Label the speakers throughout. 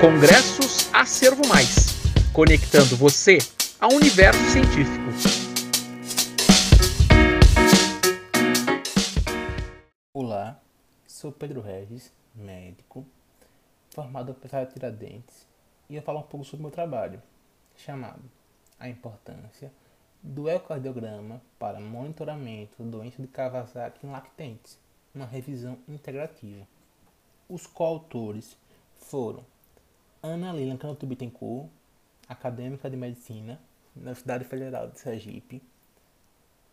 Speaker 1: Congressos Acervo Mais, conectando você ao universo científico.
Speaker 2: Olá, sou Pedro Regis, médico, formado pela Tiradentes, e eu falo um pouco sobre o meu trabalho, chamado A Importância do Ecocardiograma para Monitoramento da Doença de Kawasaki em Lactentes, uma revisão integrativa. Os coautores foram Ana Lilian Canto Bittencourt, acadêmica de medicina na Universidade Federal de Sergipe,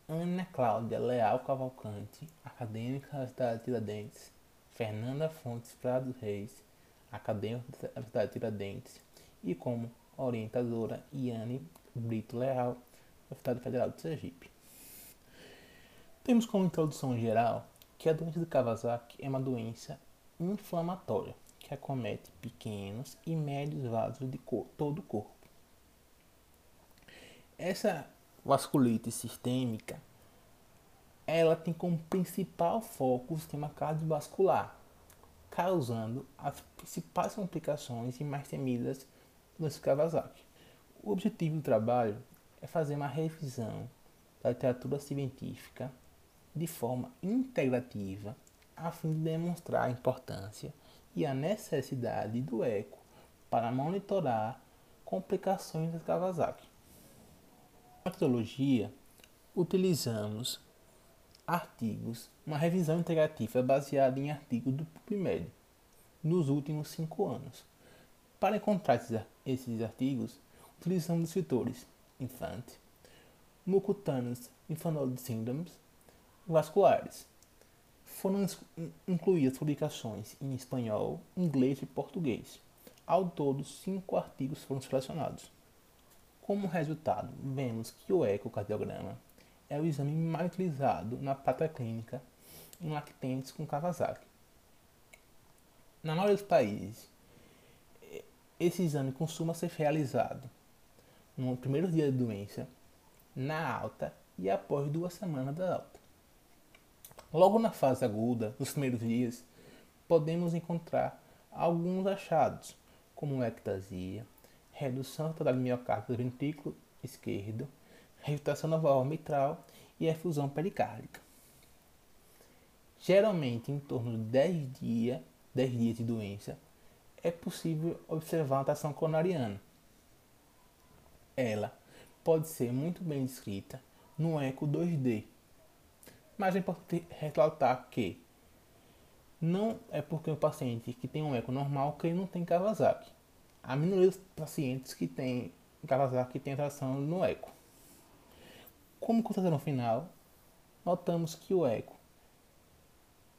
Speaker 2: Ana Cláudia Leal Cavalcante, acadêmica da Universidade de Tiradentes, Fernanda Fontes Prado Reis, acadêmica da Universidade de Tiradentes, e como orientadora Iane Brito Leal, da Universidade Federal de Sergipe. Temos como introdução geral que a doença de Kawasaki é uma doença inflamatória que acomete pequenos e médios vasos de todo o corpo. Essa vasculite sistêmica ela tem como principal foco o sistema cardiovascular, causando as principais complicações e mais temidas do Kawasaki. O objetivo do trabalho é fazer uma revisão da literatura científica de forma integrativa, a fim de demonstrar a importância e a necessidade do eco para monitorar complicações da Kawasaki. Na metodologia, utilizamos artigos, uma revisão integrativa baseada em artigos do PubMed nos últimos cinco anos. Para encontrar esses artigos, utilizamos os escritores Infante, Mucutaneous Infantile Syndromes vasculares. Foram incluídas publicações em espanhol, inglês e português. Ao todo, cinco artigos foram selecionados. Como resultado, vemos que o ecocardiograma é o exame mais utilizado na prática clínica em lactentes com Kawasaki. Na maioria dos países, esse exame costuma ser realizado no primeiro dia de doença, na alta e após duas semanas da alta. Logo na fase aguda, nos primeiros dias, podemos encontrar alguns achados, como ectasia, redução total do miocárdio do ventrículo esquerdo, rejeitação da válvula mitral e efusão pericárdica. Geralmente, em torno de 10 dias, 10 dias de doença, é possível observar uma tração coronariana. Ela pode ser muito bem descrita no eco 2D, mas é importante ressaltar que não é porque o paciente que tem um eco normal que ele não tem Kawasaki. A minoria dos pacientes que tem Kawasaki tem tração no eco. Como constatação final, notamos que o eco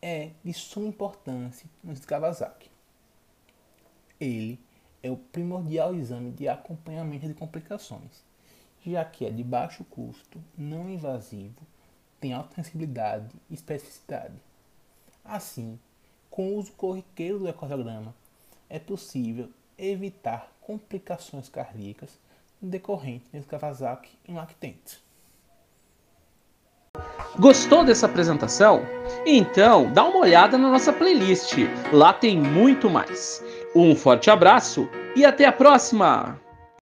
Speaker 2: é de suma importância no Kawasaki. Ele é o primordial exame de acompanhamento de complicações, já que é de baixo custo, não invasivo tem alta sensibilidade e especificidade. Assim, com o uso corriqueiro do ecocardiograma, é possível evitar complicações cardíacas decorrentes de Kawasaki em lactentes.
Speaker 1: Gostou dessa apresentação? Então, dá uma olhada na nossa playlist. Lá tem muito mais. Um forte abraço e até a próxima!